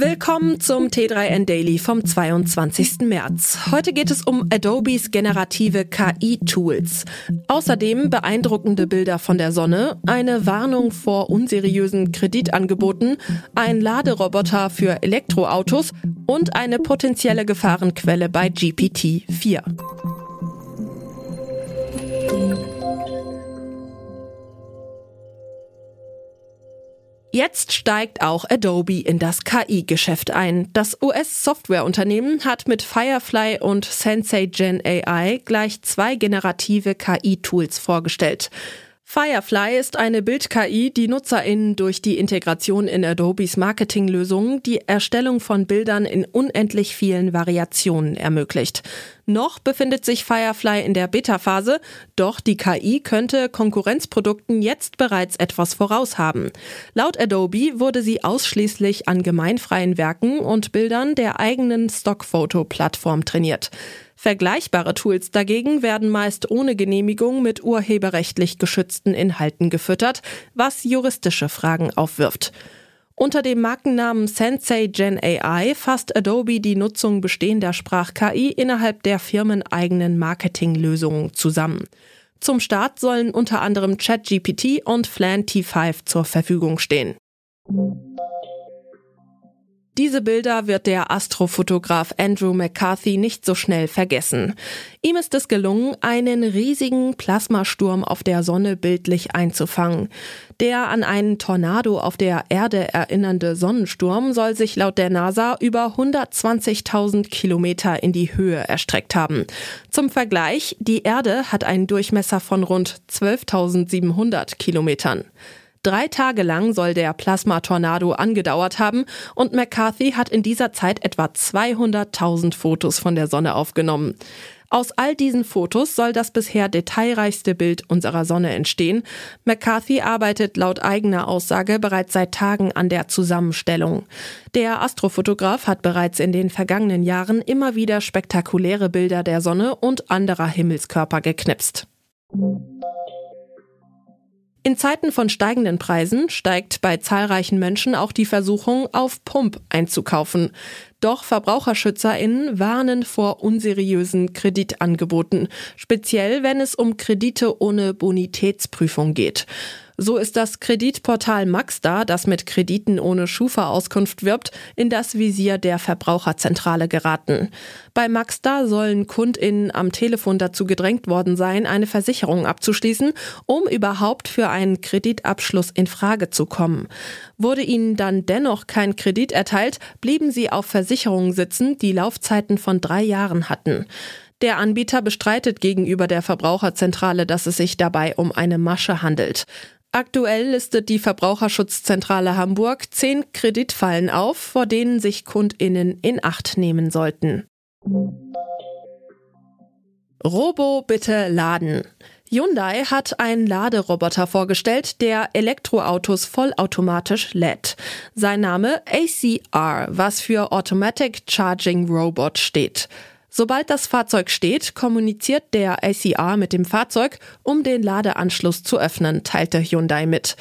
Willkommen zum T3N Daily vom 22. März. Heute geht es um Adobes generative KI-Tools. Außerdem beeindruckende Bilder von der Sonne, eine Warnung vor unseriösen Kreditangeboten, ein Laderoboter für Elektroautos und eine potenzielle Gefahrenquelle bei GPT-4. Jetzt steigt auch Adobe in das KI-Geschäft ein. Das US-Softwareunternehmen hat mit Firefly und Sensei Gen AI gleich zwei generative KI-Tools vorgestellt. Firefly ist eine Bild-KI, die NutzerInnen durch die Integration in Adobes Marketinglösungen die Erstellung von Bildern in unendlich vielen Variationen ermöglicht. Noch befindet sich Firefly in der Beta-Phase, doch die KI könnte Konkurrenzprodukten jetzt bereits etwas voraus haben. Laut Adobe wurde sie ausschließlich an gemeinfreien Werken und Bildern der eigenen Stockfoto-Plattform trainiert. Vergleichbare Tools dagegen werden meist ohne Genehmigung mit urheberrechtlich geschützten Inhalten gefüttert, was juristische Fragen aufwirft. Unter dem Markennamen Sensei Gen AI fasst Adobe die Nutzung bestehender Sprach-KI innerhalb der firmeneigenen Marketinglösungen zusammen. Zum Start sollen unter anderem ChatGPT und Flan T5 zur Verfügung stehen. Diese Bilder wird der Astrofotograf Andrew McCarthy nicht so schnell vergessen. Ihm ist es gelungen, einen riesigen Plasmasturm auf der Sonne bildlich einzufangen. Der an einen Tornado auf der Erde erinnernde Sonnensturm soll sich laut der NASA über 120.000 Kilometer in die Höhe erstreckt haben. Zum Vergleich, die Erde hat einen Durchmesser von rund 12.700 Kilometern. Drei Tage lang soll der Plasmatornado angedauert haben und McCarthy hat in dieser Zeit etwa 200.000 Fotos von der Sonne aufgenommen. Aus all diesen Fotos soll das bisher detailreichste Bild unserer Sonne entstehen. McCarthy arbeitet laut eigener Aussage bereits seit Tagen an der Zusammenstellung. Der Astrofotograf hat bereits in den vergangenen Jahren immer wieder spektakuläre Bilder der Sonne und anderer Himmelskörper geknipst. In Zeiten von steigenden Preisen steigt bei zahlreichen Menschen auch die Versuchung, auf Pump einzukaufen. Doch VerbraucherschützerInnen warnen vor unseriösen Kreditangeboten, speziell wenn es um Kredite ohne Bonitätsprüfung geht. So ist das Kreditportal Maxda, das mit Krediten ohne Schufa-Auskunft wirbt, in das Visier der Verbraucherzentrale geraten. Bei Maxda sollen KundInnen am Telefon dazu gedrängt worden sein, eine Versicherung abzuschließen, um überhaupt für einen Kreditabschluss in Frage zu kommen. Wurde ihnen dann dennoch kein Kredit erteilt, blieben sie auf Versicherungen sitzen, die Laufzeiten von drei Jahren hatten. Der Anbieter bestreitet gegenüber der Verbraucherzentrale, dass es sich dabei um eine Masche handelt. Aktuell listet die Verbraucherschutzzentrale Hamburg zehn Kreditfallen auf, vor denen sich Kundinnen in Acht nehmen sollten. Robo bitte laden. Hyundai hat einen Laderoboter vorgestellt, der Elektroautos vollautomatisch lädt. Sein Name ACR, was für Automatic Charging Robot steht. Sobald das Fahrzeug steht, kommuniziert der ACR mit dem Fahrzeug, um den Ladeanschluss zu öffnen, teilte Hyundai mit.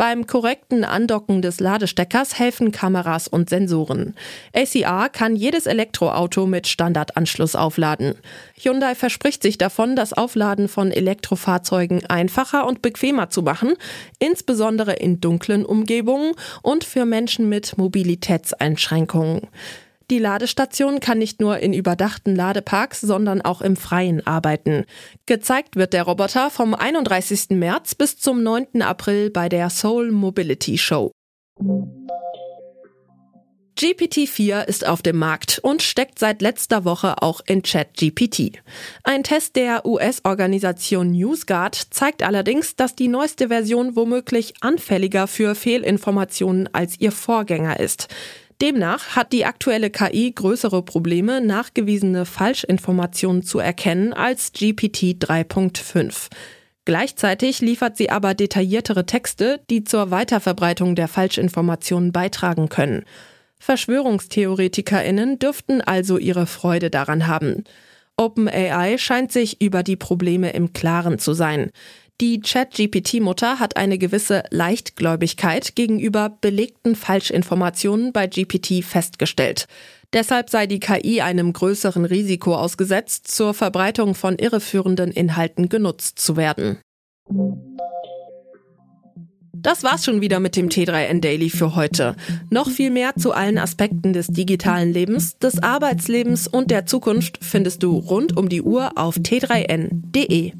Beim korrekten Andocken des Ladesteckers helfen Kameras und Sensoren. ACR kann jedes Elektroauto mit Standardanschluss aufladen. Hyundai verspricht sich davon, das Aufladen von Elektrofahrzeugen einfacher und bequemer zu machen, insbesondere in dunklen Umgebungen und für Menschen mit Mobilitätseinschränkungen. Die Ladestation kann nicht nur in überdachten Ladeparks, sondern auch im Freien arbeiten. Gezeigt wird der Roboter vom 31. März bis zum 9. April bei der Seoul Mobility Show. GPT-4 ist auf dem Markt und steckt seit letzter Woche auch in ChatGPT. Ein Test der US-Organisation NewsGuard zeigt allerdings, dass die neueste Version womöglich anfälliger für Fehlinformationen als ihr Vorgänger ist. Demnach hat die aktuelle KI größere Probleme, nachgewiesene Falschinformationen zu erkennen als GPT 3.5. Gleichzeitig liefert sie aber detailliertere Texte, die zur Weiterverbreitung der Falschinformationen beitragen können. Verschwörungstheoretikerinnen dürften also ihre Freude daran haben. OpenAI scheint sich über die Probleme im Klaren zu sein. Die Chat-GPT-Mutter hat eine gewisse Leichtgläubigkeit gegenüber belegten Falschinformationen bei GPT festgestellt. Deshalb sei die KI einem größeren Risiko ausgesetzt, zur Verbreitung von irreführenden Inhalten genutzt zu werden. Das war's schon wieder mit dem T3N Daily für heute. Noch viel mehr zu allen Aspekten des digitalen Lebens, des Arbeitslebens und der Zukunft findest du rund um die Uhr auf t3n.de.